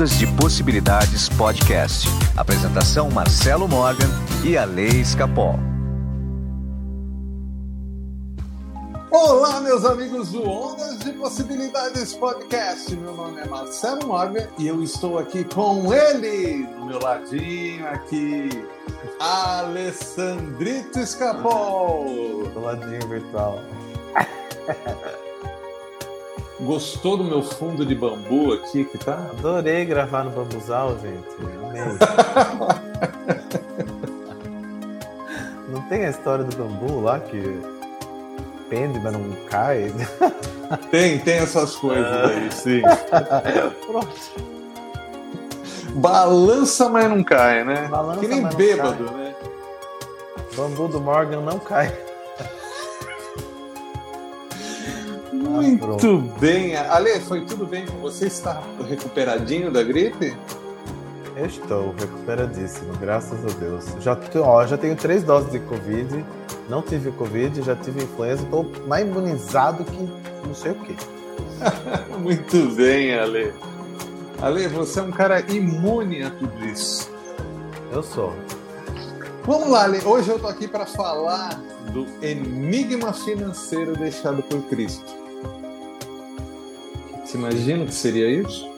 Ondas de Possibilidades Podcast. Apresentação Marcelo Morgan e a Lei Escapol. Olá, meus amigos do Ondas de Possibilidades Podcast. Meu nome é Marcelo Morgan e eu estou aqui com ele, do meu ladinho aqui, Alessandrito Escapol. Do ladinho virtual. Gostou do meu fundo de bambu aqui que tá? Adorei gravar no bambuzal, gente. Não tem a história do bambu lá que pende, mas não cai? Tem, tem essas coisas aí, sim. Pronto. Balança, mas não cai, né? Balança, que nem bêbado, né? Bambu do Morgan não cai. Muito pronto. bem. Ale, foi tudo bem com você? Está recuperadinho da gripe? Estou recuperadíssimo, graças a Deus. Já, ó, já tenho três doses de Covid. Não tive Covid, já tive influenza. Estou mais imunizado que não sei o quê. Muito bem, Ale. Ale, você é um cara imune a tudo isso. Eu sou. Vamos lá, Ale. Hoje eu tô aqui para falar do enigma financeiro deixado por Cristo. Você imagina o que seria isso?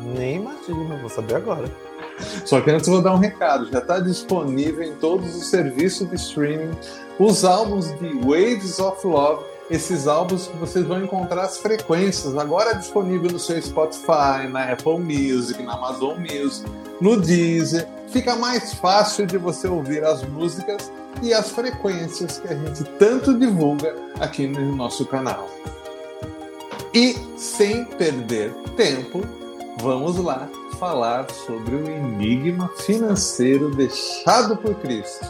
Nem imagino, vou saber agora. Só que antes eu vou dar um recado. Já está disponível em todos os serviços de streaming os álbuns de Waves of Love. Esses álbuns que vocês vão encontrar as frequências. Agora é disponível no seu Spotify, na Apple Music, na Amazon Music, no Deezer. Fica mais fácil de você ouvir as músicas e as frequências que a gente tanto divulga aqui no nosso canal. E sem perder tempo, vamos lá falar sobre o enigma financeiro deixado por Cristo.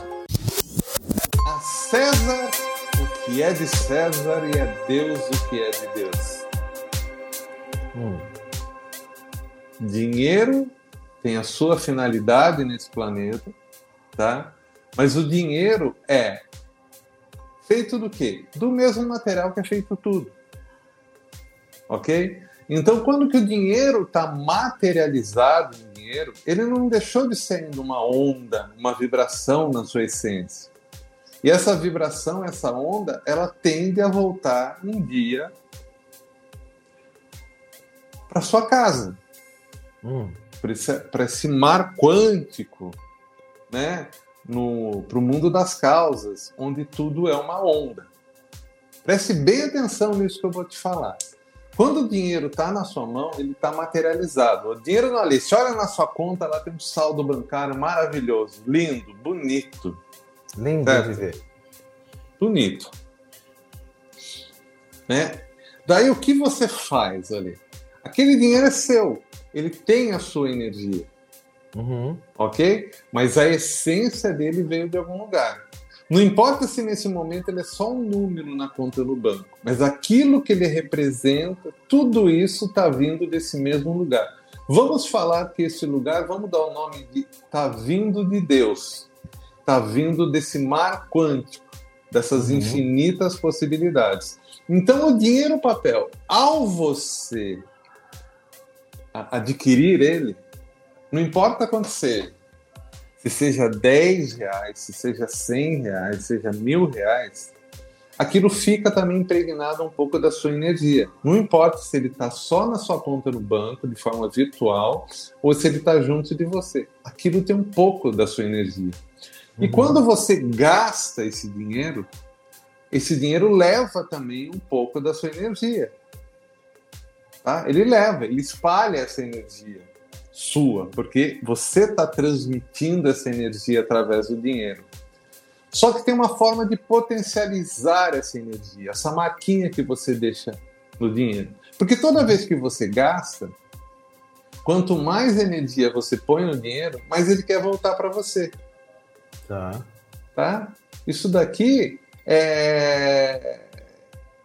A César o que é de César e a Deus o que é de Deus. Hum, Dinheiro tem a sua finalidade nesse planeta, tá? Mas o dinheiro é feito do quê? Do mesmo material que é feito tudo. Ok? Então, quando que o dinheiro está materializado em dinheiro, ele não deixou de ser ainda uma onda, uma vibração na sua essência. E essa vibração, essa onda, ela tende a voltar um dia para sua casa hum. para esse, esse mar quântico, né? Para o mundo das causas, onde tudo é uma onda. Preste bem atenção nisso que eu vou te falar. Quando o dinheiro está na sua mão, ele está materializado. O dinheiro não é ali. Você olha na sua conta, lá tem um saldo bancário maravilhoso, lindo, bonito. Lindo Certo. de ver. Bonito. Né? Daí o que você faz ali? Aquele dinheiro é seu. Ele tem a sua energia. Uhum. ok? Mas a essência dele veio de algum lugar. Não importa se nesse momento ele é só um número na conta do banco, mas aquilo que ele representa, tudo isso está vindo desse mesmo lugar. Vamos falar que esse lugar, vamos dar o nome de está vindo de Deus, está vindo desse mar quântico, dessas Uhum. infinitas possibilidades. Então, o dinheiro papel, ao você adquirir ele, não importa quanto seja, se seja 10 reais, se seja 100 reais, seja mil reais, aquilo fica também impregnado um pouco da sua energia. Não importa se ele está só na sua conta no banco, de forma virtual, ou se ele está junto de você. Aquilo tem um pouco da sua energia. E Uhum. quando você gasta esse dinheiro, esse dinheiro leva também um pouco da sua energia. Tá? Ele leva, ele espalha essa energia sua, porque você está transmitindo essa energia através do dinheiro. Só que tem uma forma de potencializar essa energia, essa marquinha que você deixa no dinheiro. Porque toda vez que você gasta, quanto mais energia você põe no dinheiro, mais ele quer voltar para você Tá. tá? Isso daqui é,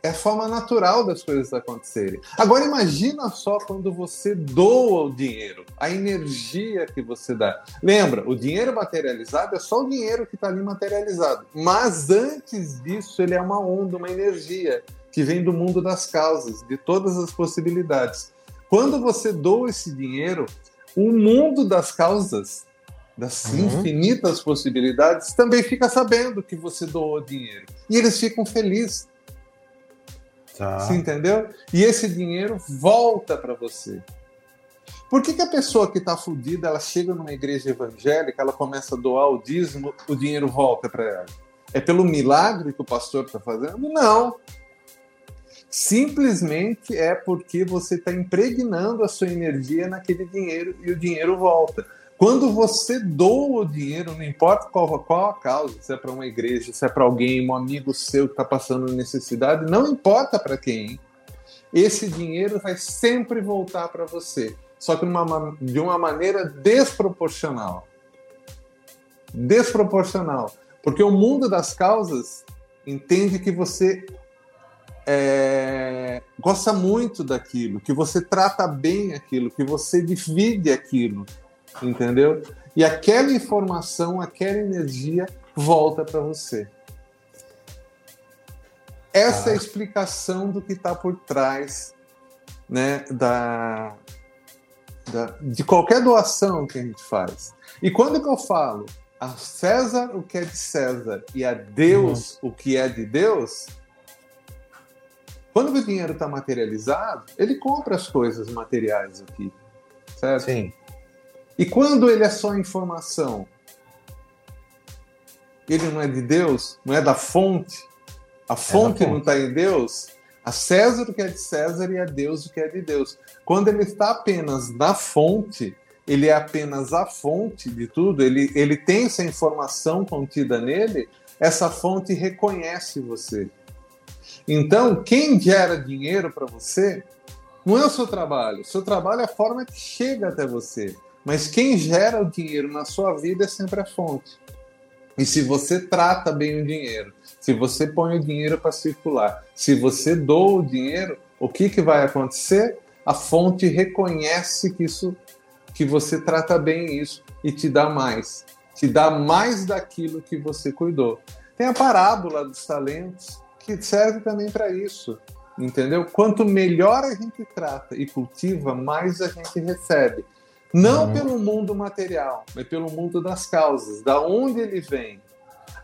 é a forma natural das coisas acontecerem. Agora imagina só quando você doa o dinheiro, a energia que você dá. Lembra, o dinheiro materializado é só o dinheiro que está ali materializado. Mas antes disso, ele é uma onda, uma energia que vem do mundo das causas, de todas as possibilidades. Quando você doa esse dinheiro, o mundo das causas, das uhum. infinitas possibilidades, também fica sabendo que você doou dinheiro. E eles ficam felizes. Tá. Você entendeu? E esse dinheiro volta para você. Por que, que a pessoa que está fudida, ela chega numa igreja evangélica, ela começa a doar o dízimo, o dinheiro volta para ela? É pelo milagre que o pastor está fazendo? Não. Simplesmente é porque você está impregnando a sua energia naquele dinheiro e o dinheiro volta. Quando você doa o dinheiro, não importa qual, qual a causa, se é para uma igreja, se é para alguém, um amigo seu que está passando necessidade, não importa para quem, esse dinheiro vai sempre voltar para você, só que de uma maneira desproporcional. Desproporcional. Porque o mundo das causas entende que você é, gosta muito daquilo, que você trata bem aquilo, que você divide aquilo, entendeu? E aquela informação, aquela energia volta para você. Essa é a explicação do que está por trás né, da, da, de qualquer doação que a gente faz. E quando que eu falo a César o que é de César e a Deus uhum. o que é de Deus, quando o dinheiro está materializado, ele compra as coisas materiais aqui, certo? Sim. E quando ele é só informação, ele não é de Deus, não é da fonte, a fonte, é fonte. não está em Deus, a César o que é de César e a Deus o que é de Deus. Quando ele está apenas na fonte, ele é apenas a fonte de tudo, ele, ele tem essa informação contida nele, essa fonte reconhece você. Então, quem gera dinheiro para você não é o seu trabalho. O seu trabalho é a forma que chega até você. Mas quem gera o dinheiro na sua vida é sempre a fonte. E se você trata bem o dinheiro, se você põe o dinheiro para circular, se você doa o dinheiro, o que, que vai acontecer? A fonte reconhece que isso, que você trata bem isso e te dá mais, te dá mais daquilo que você cuidou. Tem a parábola dos talentos que serve também para isso, entendeu? Quanto melhor a gente trata e cultiva, mais a gente recebe. Não uhum. pelo mundo material, mas pelo mundo das causas, da onde ele vem.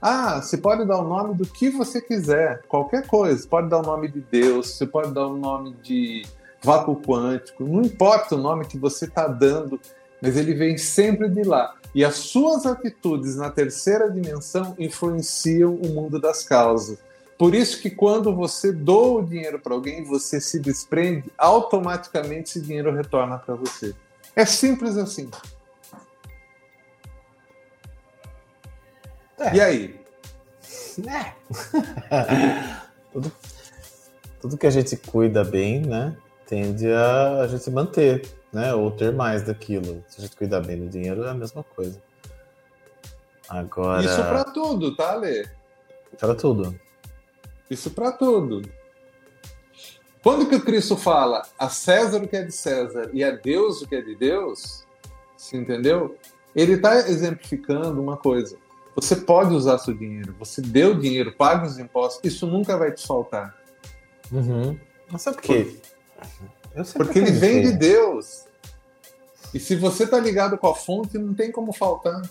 Ah, você pode dar o nome do que você quiser, qualquer coisa. Você pode dar o nome de Deus, você pode dar o nome de vácuo quântico, não importa o nome que você está dando, mas ele vem sempre de lá. E as suas atitudes na terceira dimensão influenciam o mundo das causas. Por isso que quando você doa o dinheiro para alguém, você se desprende, automaticamente esse dinheiro retorna para você. É simples assim. É. E aí? É. tudo, tudo que a gente cuida bem, né? Tende a, a gente manter, né? Ou ter mais daquilo. Se a gente cuidar bem do dinheiro, é a mesma coisa. Agora. Isso para tudo, tá, Lê? Para tudo. Isso para tudo. Quando que o Cristo fala a César o que é de César e a Deus o que é de Deus, você entendeu? Ele está exemplificando uma coisa. Você pode usar seu dinheiro, você deu dinheiro, paga os impostos, isso nunca vai te faltar. Uhum. Mas sabe por quê? Porque ele vem de Deus. E se você tá ligado com a fonte, não tem como faltar.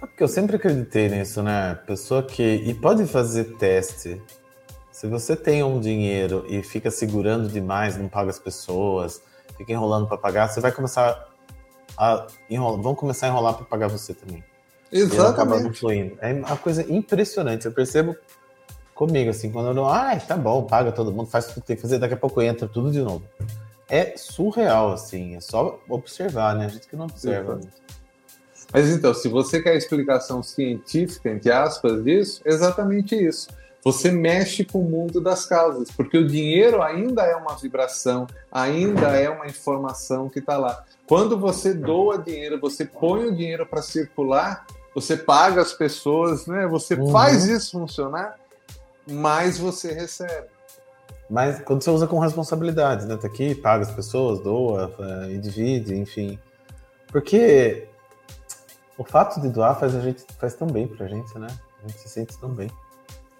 Sabe que eu sempre acreditei nisso, né? Pessoa que. E pode fazer teste se você tem um dinheiro e fica segurando demais, não paga as pessoas, fica enrolando para pagar, você vai começar a enrolar, vão começar a enrolar para pagar você também. Exatamente. fluindo. É uma coisa impressionante. Eu percebo comigo assim, quando eu não, ah, tá bom, paga todo mundo, faz o que tem que fazer, daqui a pouco entra tudo de novo. É surreal, assim, é só observar, né? A gente que não observa. Mas então, se você quer a explicação científica, entre aspas, disso, exatamente isso. Você mexe com o mundo das causas, porque o dinheiro ainda é uma vibração, ainda é uma informação que está lá. Quando você doa dinheiro, você põe o dinheiro para circular, você paga as pessoas, né? Você uhum. faz isso funcionar, mais você recebe. Mas quando você usa com responsabilidade, né? Tá aqui, paga as pessoas, doa é, divide, enfim. Porque o fato de doar faz a gente faz tão bem pra gente, né? A gente se sente tão bem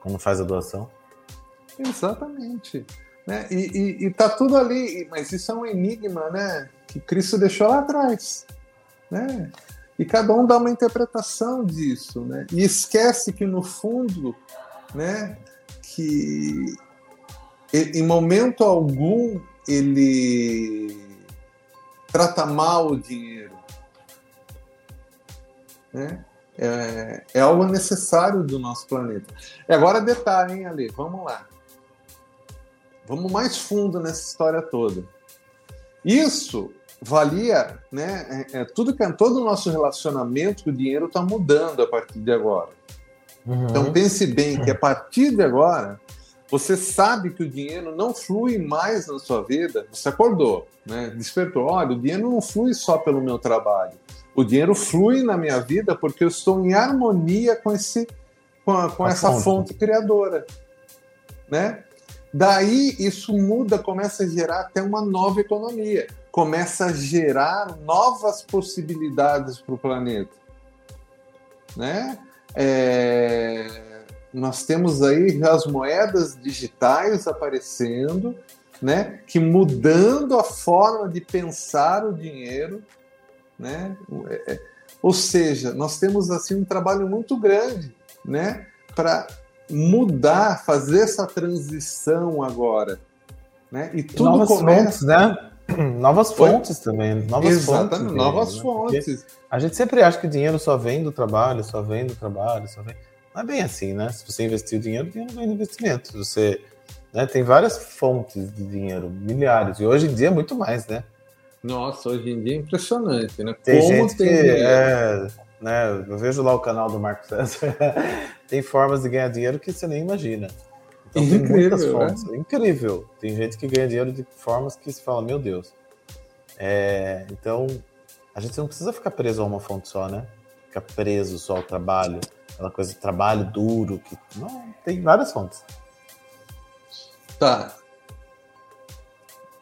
quando faz a doação. Exatamente. Né? E, e, e tá tudo ali, mas isso é um enigma, né? que Cristo deixou lá atrás. Né? E cada um dá uma interpretação disso, né? E esquece que no fundo, né, que em momento algum ele trata mal o dinheiro, né? É, é algo necessário do nosso planeta. E agora detalhe, hein, Ale? Vamos lá. Vamos mais fundo nessa história toda. Isso valia, né? É, é, tudo que todo o nosso relacionamento com o dinheiro está mudando a partir de agora. Uhum. Então pense bem que a partir de agora você sabe que o dinheiro não flui mais na sua vida. Você acordou, né? Despertou. Olha, o dinheiro não flui só pelo meu trabalho. O dinheiro flui na minha vida porque eu estou em harmonia com esse, com, a, com a essa fonte. fonte criadora, né? Daí isso muda, começa a gerar até uma nova economia, começa a gerar novas possibilidades para o planeta. Né? É... Nós temos aí as moedas digitais aparecendo, né? que mudando a forma de pensar o dinheiro. Né? É, é, ou seja, nós temos assim um trabalho muito grande né? para mudar, fazer essa transição agora. Né? E tudo novas começa... fontes, né? Novas fontes Foi... também. Novas Exatamente, fontes. novas né? fontes. a gente sempre acha que o dinheiro só vem do trabalho, só vem do trabalho, só vem. Não é bem assim, né? Se você investir o dinheiro, o dinheiro vem do investimento. Você né, tem várias fontes de dinheiro, milhares. E hoje em dia é muito mais, né? Nossa, hoje em dia é impressionante, né? Tem Como gente tem que é, né? Eu vejo lá o canal do Marco César. tem formas de ganhar dinheiro que você nem imagina. Então tem Incrível, muitas fontes. Né? Incrível. Tem gente que ganha dinheiro de formas que se fala, meu Deus. É, então, a gente não precisa ficar preso a uma fonte só, né? Ficar preso só ao trabalho, aquela coisa de trabalho duro. Que... Não, tem várias fontes. Tá.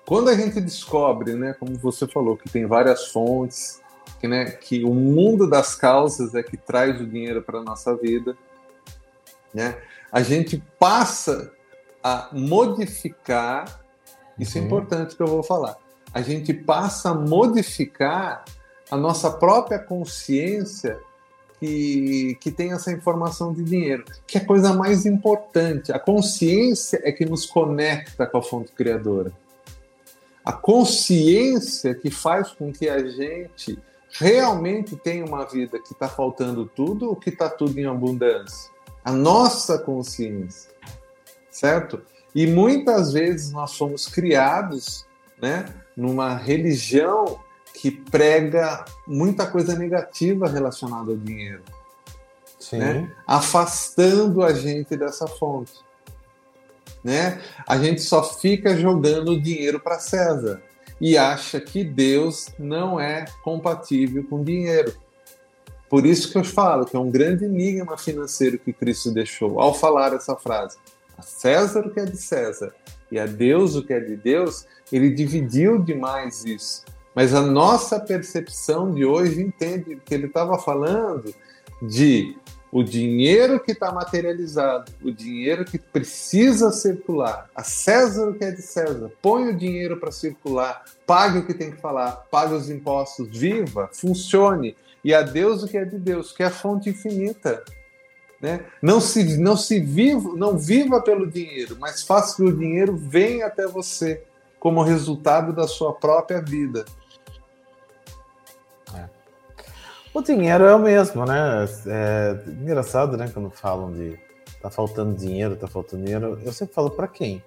Quando a gente descobre, né, como você falou, que tem várias fontes, que, né, que o mundo das causas é que traz o dinheiro para a nossa vida, né? A gente passa a modificar, isso é uhum. é importante que eu vou falar, a gente passa a modificar a nossa própria consciência que, que tem essa informação de dinheiro, que é a coisa mais importante. A consciência é que nos conecta com a fonte criadora. A consciência que faz com que a gente realmente tenha uma vida que está faltando tudo ou que está tudo em abundância a nossa consciência, certo? E muitas vezes nós somos criados, né, numa religião que prega muita coisa negativa relacionada ao dinheiro, né? afastando a gente dessa fonte. Né? A gente só fica jogando dinheiro para César e acha que Deus não é compatível com dinheiro. Por isso que eu falo que é um grande enigma financeiro que Cristo deixou ao falar essa frase. A César o que é de César e a Deus o que é de Deus, ele dividiu demais isso. Mas a nossa percepção de hoje entende que ele estava falando de o dinheiro que está materializado, o dinheiro que precisa circular, a César o que é de César, põe o dinheiro para circular, pague o que tem que falar, pague os impostos, viva, funcione, e a Deus o que é de Deus, que é a fonte infinita. Né? Não se não se viva, não viva pelo dinheiro, mas faça que o dinheiro venha até você como resultado da sua própria vida. O dinheiro é o mesmo, né? É engraçado, né? Quando falam de tá faltando dinheiro, tá faltando dinheiro, eu sempre falo para quem?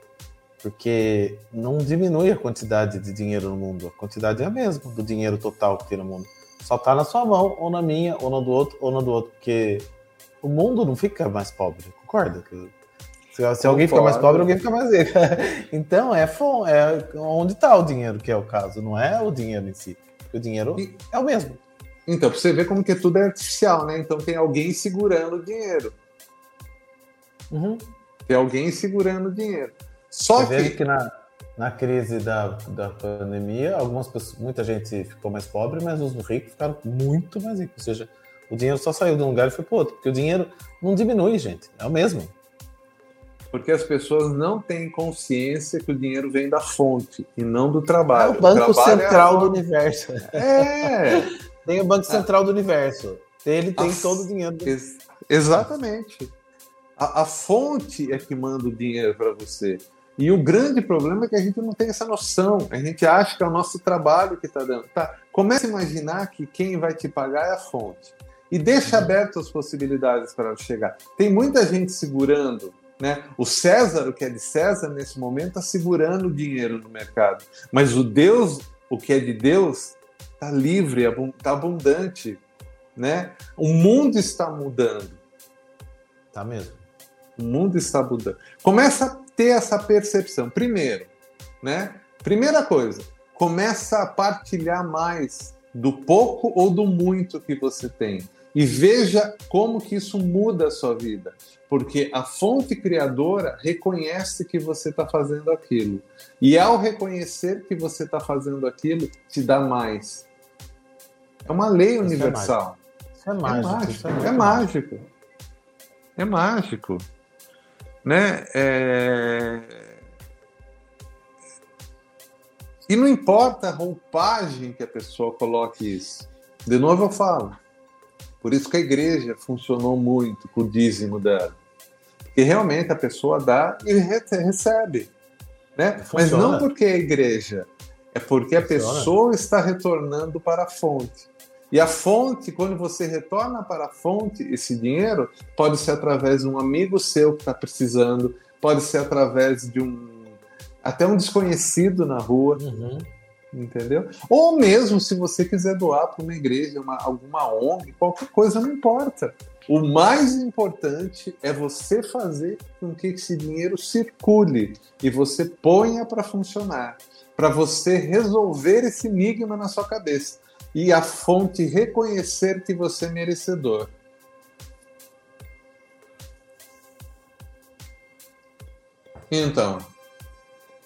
Porque não diminui a quantidade de dinheiro no mundo, a quantidade é a mesma do dinheiro total que tem no mundo. Só tá na sua mão, ou na minha, ou na do outro, ou na do outro, porque o mundo não fica mais pobre, concorda? Se, se alguém fica mais pobre, alguém fica mais rico. então, é, é onde está o dinheiro que é o caso, não é o dinheiro em si. Porque o dinheiro e, é o mesmo. Então, pra você ver como que tudo é artificial, né? Então tem alguém segurando o dinheiro. Uhum. Tem alguém segurando o dinheiro. Só você que... que na, na crise da, da pandemia, algumas pessoas, muita gente ficou mais pobre, mas os ricos ficaram muito mais ricos. Ou seja, o dinheiro só saiu de um lugar e foi para outro, porque o dinheiro não diminui, gente, é o mesmo. Porque as pessoas não têm consciência que o dinheiro vem da fonte e não do trabalho. É o Banco o Central é do Universo. É! Tem o Banco Central do Universo. Ele tem todo o dinheiro. Do... Ex exatamente. A, a fonte é que manda o dinheiro para você. E o grande problema é que a gente não tem essa noção. A gente acha que é o nosso trabalho que está dando. Tá, comece a imaginar que quem vai te pagar é a fonte. E deixa abertas as possibilidades para ela chegar. Tem muita gente segurando né? O César, o que é de César, nesse momento, está segurando o dinheiro no mercado. Mas o Deus, o que é de Deus, está livre, está abundante. Né? O mundo está mudando. Tá mesmo. O mundo está mudando. Começa a ter essa percepção. Primeiro, né? Primeira coisa, começa a partilhar mais do pouco ou do muito que você tem. E veja como que isso muda a sua vida porque a fonte criadora reconhece que você está fazendo aquilo. E ao reconhecer que você está fazendo aquilo, te dá mais. É uma lei universal. Isso é mágico. Isso é mágico. É, é mágico. É mágico. Né? É... E não importa a roupagem que a pessoa coloque isso. De novo eu falo. Por isso que a igreja funcionou muito com o dízimo dela. Porque realmente a pessoa dá e recebe. Né? Mas não porque é a igreja, é porque Funciona. a pessoa está retornando para a fonte. E a fonte, quando você retorna para a fonte, esse dinheiro pode ser através de um amigo seu que está precisando, pode ser através de um até um desconhecido na rua. Uhum entendeu? Ou mesmo se você quiser doar para uma igreja, uma, alguma ONG, qualquer coisa, não importa. O mais importante é você fazer com que esse dinheiro circule e você ponha para funcionar, para você resolver esse enigma na sua cabeça e a fonte reconhecer que você é merecedor. Então,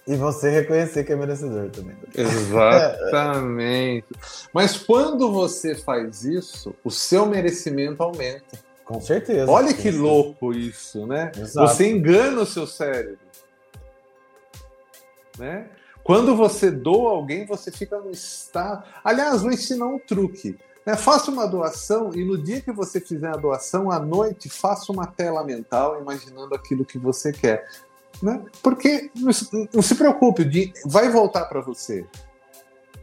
e você reconhecer que é merecedor também. Exatamente. Mas quando você faz isso, o seu merecimento aumenta. Com certeza. Olha que certeza. louco isso, né? Exato. Você engana o seu cérebro. Né? Quando você doa alguém, você fica no estado. Aliás, vou ensinar um truque. Né? Faça uma doação e no dia que você fizer a doação, à noite, faça uma tela mental imaginando aquilo que você quer. Né? Porque não se preocupe, vai voltar para você.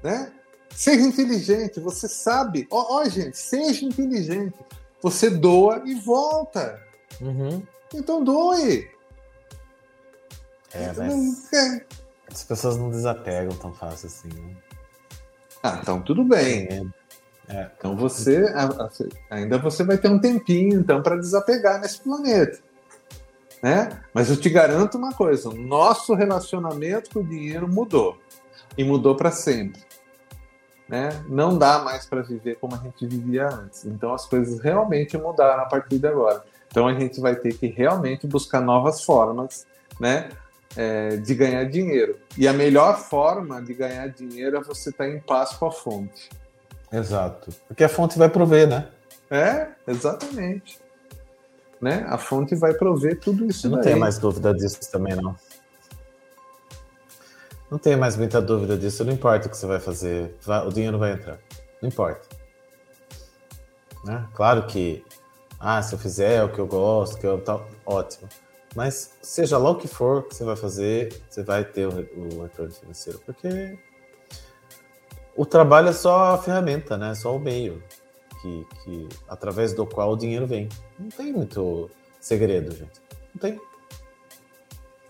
Né? Seja inteligente, você sabe. Ó, ó, gente, seja inteligente. Você doa e volta. Uhum. Então doe. É, mas é. as pessoas não desapegam tão fácil assim. Né? Ah, então tudo bem. É. É. Então você ainda você vai ter um tempinho então para desapegar nesse planeta né? Mas eu te garanto uma coisa: nosso relacionamento com o dinheiro mudou e mudou para sempre. Né? Não dá mais para viver como a gente vivia antes. Então as coisas realmente mudaram a partir de agora. Então a gente vai ter que realmente buscar novas formas, né? É, de ganhar dinheiro. E a melhor forma de ganhar dinheiro é você estar tá em paz com a fonte. Exato. Porque a fonte vai prover, né? É, exatamente né? A fonte vai prover tudo isso. Eu não daí. tenho mais dúvida disso também, não. Não tenho mais muita dúvida disso. Não importa o que você vai fazer, o dinheiro vai entrar. Não importa. Né? Claro que, ah, se eu fizer o que eu gosto, que eu tal, ótimo. Mas seja lá o que for que você vai fazer, você vai ter o, o retorno financeiro, porque o trabalho é só a ferramenta, né? Só o meio que, que através do qual o dinheiro vem. Não tem muito segredo, gente. Não tem.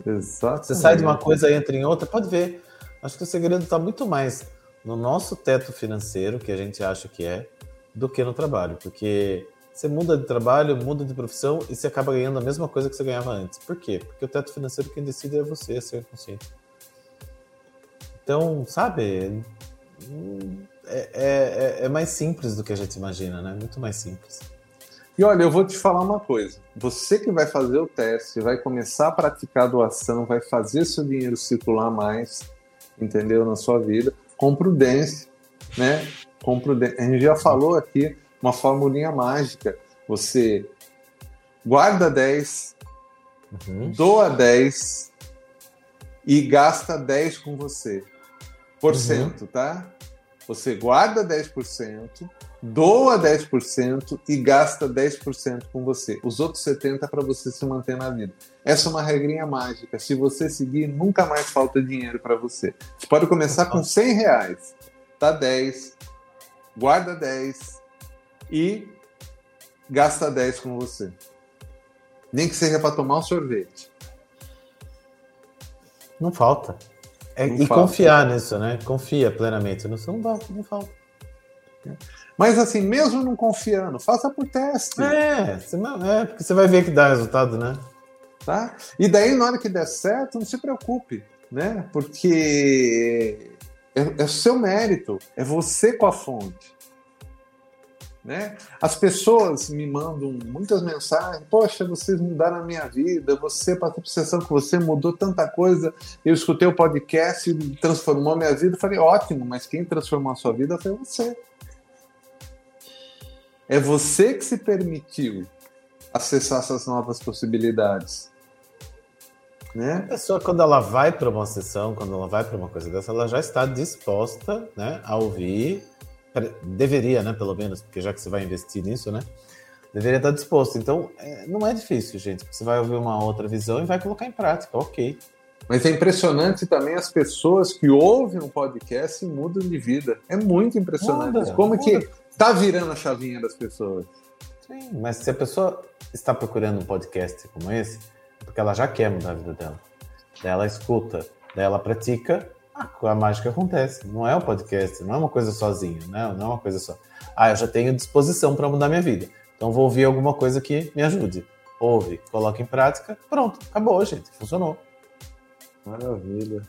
Exato. Você sai de uma coisa e entra em outra, pode ver. Acho que o segredo está muito mais no nosso teto financeiro, que a gente acha que é, do que no trabalho. Porque você muda de trabalho, muda de profissão e você acaba ganhando a mesma coisa que você ganhava antes. Por quê? Porque o teto financeiro quem decide é você, é ser consciente. Então, sabe, é, é, é, mais simples do que a gente imagina, né? Muito mais simples. E olha, eu vou te falar uma coisa. Você que vai fazer o teste, vai começar a praticar a doação, vai fazer seu dinheiro circular mais, entendeu? Na sua vida, com prudência, né? Com prudência. A gente já falou aqui uma formulinha mágica. Você guarda 10, uhum. doa 10 e gasta 10 com você. Por uhum. cento, tá? Você guarda 10%, doa 10% e gasta 10% com você. Os outros 70% é para você se manter na vida. Essa é uma regrinha mágica. Se você seguir, nunca mais falta dinheiro para você. Você pode começar com 100 reais, tá 10, guarda 10 e gasta 10 com você. Nem que seja para tomar um sorvete. Não falta. É, e falta. confiar nisso, né? Confia plenamente. Não, não, dá, não falta. Mas assim, mesmo não confiando, faça por teste. É, é, porque você vai ver que dá resultado, né? Tá? E daí, na hora que der certo, não se preocupe, né? Porque é, é o seu mérito, é você com a fonte. Né? As pessoas me mandam muitas mensagens, poxa, vocês mudaram a minha vida, você passou por sessão que você mudou tanta coisa, eu escutei o podcast transformou a minha vida. Eu falei, ótimo, mas quem transformou a sua vida foi você. É você que se permitiu acessar essas novas possibilidades. Né? A pessoa, quando ela vai para uma sessão, quando ela vai para uma coisa dessa, ela já está disposta né, a ouvir deveria, né, pelo menos, porque já que você vai investir nisso, né, deveria estar disposto. Então, é, não é difícil, gente. Você vai ouvir uma outra visão e vai colocar em prática, ok. Mas é impressionante também as pessoas que ouvem um podcast e mudam de vida. É muito impressionante. Muda, Como muda. que tá virando a chavinha das pessoas. Sim, mas se a pessoa está procurando um podcast como esse, é porque ela já quer mudar a vida dela. Daí ela escuta, daí ela pratica a mágica acontece. Não é um podcast, não é uma coisa sozinha, né? não é uma coisa só. Ah, eu já tenho disposição para mudar minha vida. Então vou ouvir alguma coisa que me ajude. Ouve, coloca em prática, pronto, acabou, gente. Funcionou. Maravilha.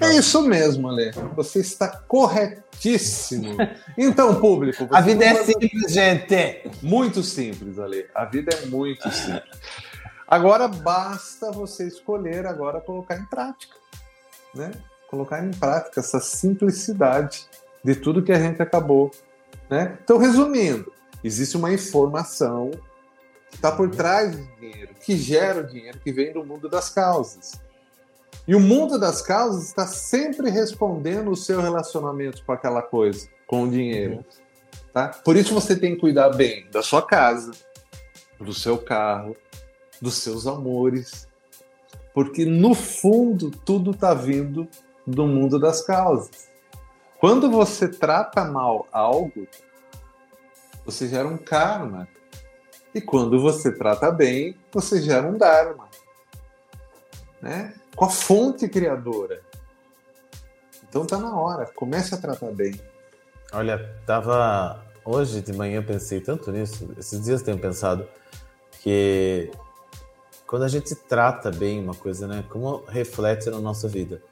É isso mesmo, Ale. Você está corretíssimo. Então, público. A vida é simples, gente. Muito simples, Ale. A vida é muito simples. Agora basta você escolher agora colocar em prática, né? Colocar em prática essa simplicidade de tudo que a gente acabou. Né? Então, resumindo, existe uma informação que está por trás do dinheiro, que gera o dinheiro, que vem do mundo das causas. E o mundo das causas está sempre respondendo o seu relacionamento com aquela coisa, com o dinheiro. Tá? Por isso você tem que cuidar bem da sua casa, do seu carro, dos seus amores, porque no fundo tudo está vindo do mundo das causas. Quando você trata mal algo, você gera um karma. E quando você trata bem, você gera um dharma. Né? Com a fonte criadora. Então tá na hora, comece a tratar bem. Olha, tava hoje de manhã pensei tanto nisso, esses dias tenho pensado que quando a gente trata bem uma coisa, né, como reflete na nossa vida.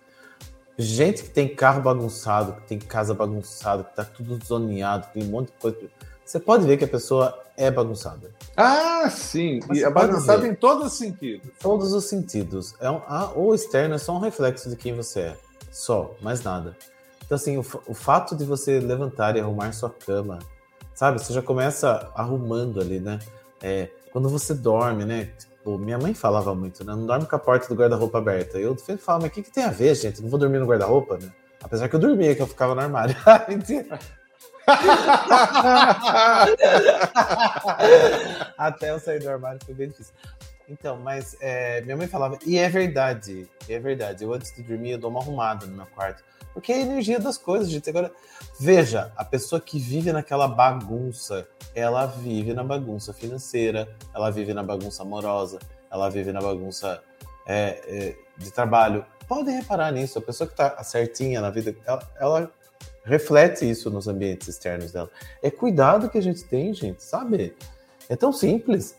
Gente que tem carro bagunçado, que tem casa bagunçada, que tá tudo zoneado, tem um monte de coisa. Você pode ver que a pessoa é bagunçada. Ah, sim. Mas e é bagunçada em todos os sentidos. Todos os sentidos. É um, a, o externo é só um reflexo de quem você é. Só, mais nada. Então, assim, o, o fato de você levantar e arrumar sua cama, sabe? Você já começa arrumando ali, né? É, quando você dorme, né? Tipo, minha mãe falava muito, né? Não dorme com a porta do guarda-roupa aberta. Eu sempre falo, mas o que, que tem a ver, gente? Não vou dormir no guarda-roupa, né? Apesar que eu dormia, que eu ficava no armário. Mentira. Até eu sair do armário foi bem difícil. Então, mas é, minha mãe falava, e é verdade, é verdade. Eu antes de dormir eu dou uma arrumada no meu quarto. Porque é a energia das coisas, gente. Agora, veja, a pessoa que vive naquela bagunça, ela vive na bagunça financeira, ela vive na bagunça amorosa, ela vive na bagunça é, é, de trabalho. Podem reparar nisso, a pessoa que está certinha na vida, ela, ela reflete isso nos ambientes externos dela. É cuidado que a gente tem, gente, sabe? É tão simples,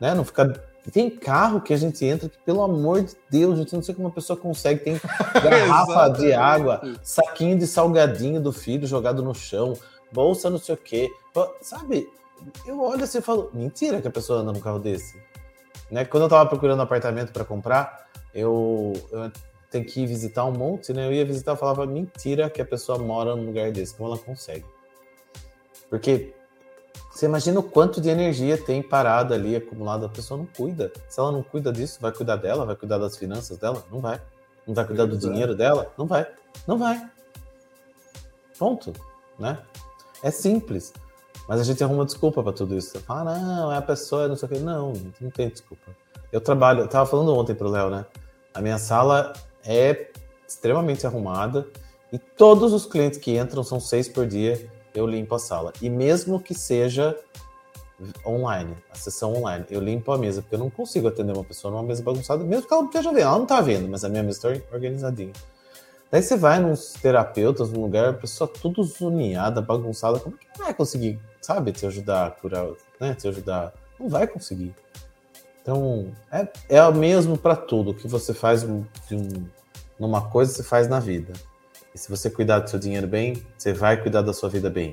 né? Não ficar tem carro que a gente entra que, pelo amor de Deus, gente, não sei como uma pessoa consegue. Tem garrafa de água, saquinho de salgadinho do filho jogado no chão, bolsa não sei o quê. Sabe? Eu olho assim e falo, mentira que a pessoa anda num carro desse. Né? Quando eu tava procurando apartamento para comprar, eu, eu tenho que ir visitar um monte, né? Eu ia visitar e falava, mentira que a pessoa mora num lugar desse, como ela consegue. Porque Você imagina o quanto de energia tem parada ali, acumulada, a pessoa não cuida. Se ela não cuida disso, vai cuidar dela, vai cuidar das finanças dela? Não vai. Não vai cuidar do dinheiro dela? Não vai. Não vai. Ponto, né? É simples. Mas a gente arruma desculpa para tudo isso. Você fala, ah, não, é a pessoa, não sei o quê. Não, não tem desculpa. Eu trabalho, eu tava falando ontem pro Léo, né? A minha sala é extremamente arrumada e todos os clientes que entram são seis por dia, eu limpo a sala. E mesmo que seja online, a sessão online, eu limpo a mesa, porque eu não consigo atender uma pessoa numa mesa bagunçada, mesmo que ela esteja vendo. Ela não tá vendo, mas a minha mesa está organizadinha. Daí você vai nos terapeutas, num lugar, a pessoa tudo zoneada, bagunçada, como que vai conseguir, sabe, te ajudar a curar, né, te ajudar? Não vai conseguir. Então, é, é o mesmo para tudo. O que você faz um, numa coisa, você faz na vida. E se você cuidar do seu dinheiro bem, você vai cuidar da sua vida bem.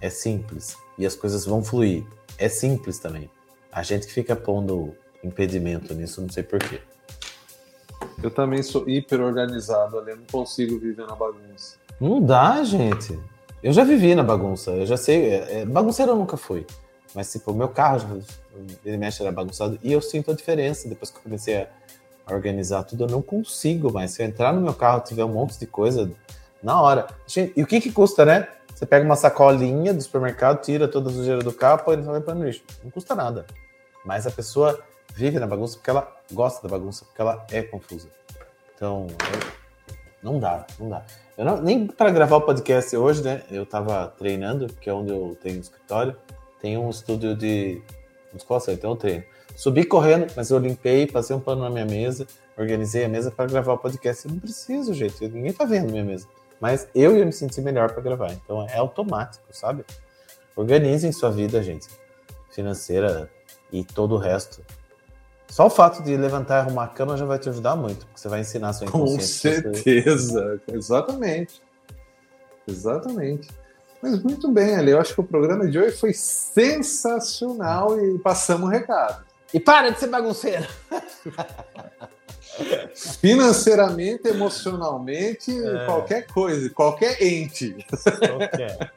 É simples. E as coisas vão fluir. É simples também. A gente que fica pondo impedimento nisso, não sei porquê. Eu também sou hiper organizado, ali, não consigo viver na bagunça. Não dá, gente. Eu já vivi na bagunça, eu já sei. É, é, bagunceiro eu nunca fui. Mas, tipo, o meu carro, ele mexe, era bagunçado. E eu sinto a diferença depois que eu comecei a organizar tudo. Eu não consigo mais. Se eu entrar no meu carro tiver um monte de coisa, na hora. E o que que custa, né? Você pega uma sacolinha do supermercado, tira toda a sujeira do carro, põe no lixo. Não custa nada. Mas a pessoa vive na bagunça porque ela gosta da bagunça, porque ela é confusa. Então, não dá, não dá. Eu não, nem para gravar o podcast hoje, né? Eu tava treinando, que é onde eu tenho um escritório. Tem um estúdio de musculação, então eu treino. Subi correndo, mas eu limpei, passei um pano na minha mesa, organizei a mesa para gravar o podcast. Eu não preciso, gente. Ninguém tá vendo minha mesa. Mas eu ia me sentir melhor para gravar. Então é automático, sabe? Organizem sua vida, gente. Financeira e todo o resto. Só o fato de levantar e arrumar a cama já vai te ajudar muito, porque você vai ensinar a sua inconsciência. Com certeza, exatamente. Exatamente. Mas muito bem, Ali. Eu acho que o programa de hoje foi sensacional e passamos o recado. E para de ser bagunceiro! Financeiramente, emocionalmente, é. qualquer coisa, qualquer ente. Qualquer.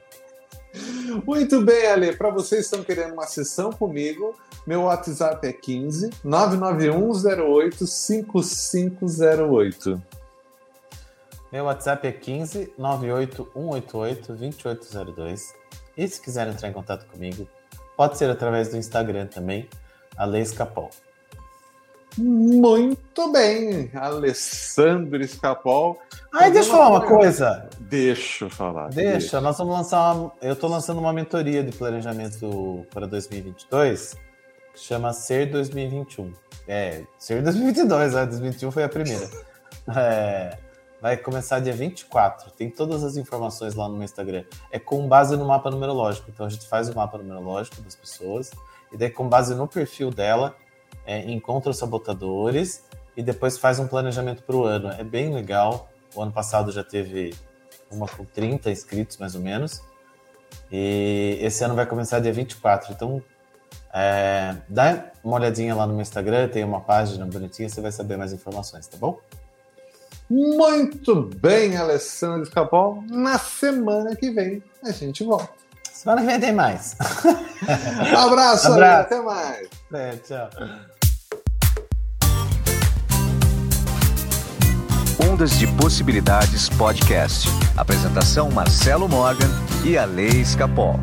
Muito bem, Ale. Para vocês que estão querendo uma sessão comigo, meu WhatsApp é 15 99108 5508. Meu WhatsApp é 15 98188 2802. E se quiser entrar em contato comigo, pode ser através do Instagram também, Ale Escapol. Muito bem, Alessandro Escapol. Ai, deixa eu falar uma coisa. Deixa eu falar. Deixa, deixa. nós vamos lançar uma, eu estou lançando uma mentoria de planejamento para 2022, que chama Ser 2021. É, Ser 2022, né? 2021 foi a primeira. É, vai começar dia 24. Tem todas as informações lá no meu Instagram. É com base no mapa numerológico. Então a gente faz o mapa numerológico das pessoas e daí com base no perfil dela é, encontra os sabotadores e depois faz um planejamento para o ano. É bem legal. O ano passado já teve uma com 30 inscritos, mais ou menos. E esse ano vai começar dia 24. Então, é, dá uma olhadinha lá no meu Instagram, tem uma página bonitinha, você vai saber mais informações, tá bom? Muito bem, Alessandro Capol. Na semana que vem a gente volta. Semana que vem tem mais. Abraço, Abraço. até mais. É, tchau. Ondas de Possibilidades Podcast. Apresentação Marcelo Morgan e a Lei Escapol.